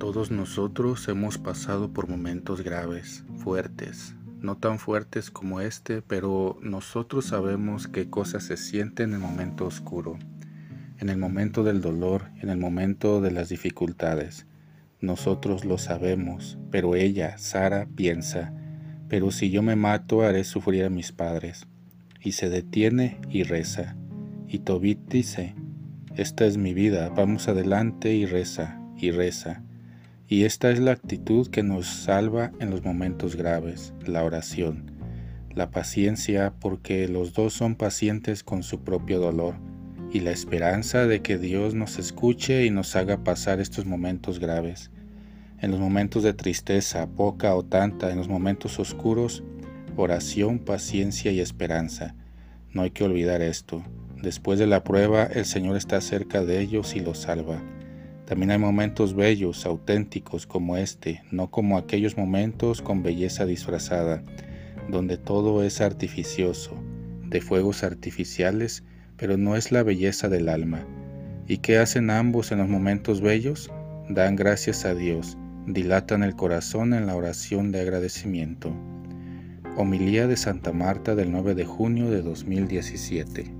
Todos nosotros hemos pasado por momentos graves, fuertes, no tan fuertes como este, pero nosotros sabemos qué cosas se sienten en el momento oscuro, en el momento del dolor, en el momento de las dificultades. Nosotros lo sabemos, pero ella, Sara, piensa, pero si yo me mato haré sufrir a mis padres. Y se detiene y reza. Y Tobit dice, esta es mi vida, vamos adelante y reza, y reza. Y esta es la actitud que nos salva en los momentos graves, la oración, la paciencia porque los dos son pacientes con su propio dolor y la esperanza de que Dios nos escuche y nos haga pasar estos momentos graves. En los momentos de tristeza, poca o tanta, en los momentos oscuros, oración, paciencia y esperanza. No hay que olvidar esto. Después de la prueba, el Señor está cerca de ellos y los salva. También hay momentos bellos, auténticos como este, no como aquellos momentos con belleza disfrazada, donde todo es artificioso, de fuegos artificiales, pero no es la belleza del alma. ¿Y qué hacen ambos en los momentos bellos? Dan gracias a Dios, dilatan el corazón en la oración de agradecimiento. Homilía de Santa Marta del 9 de junio de 2017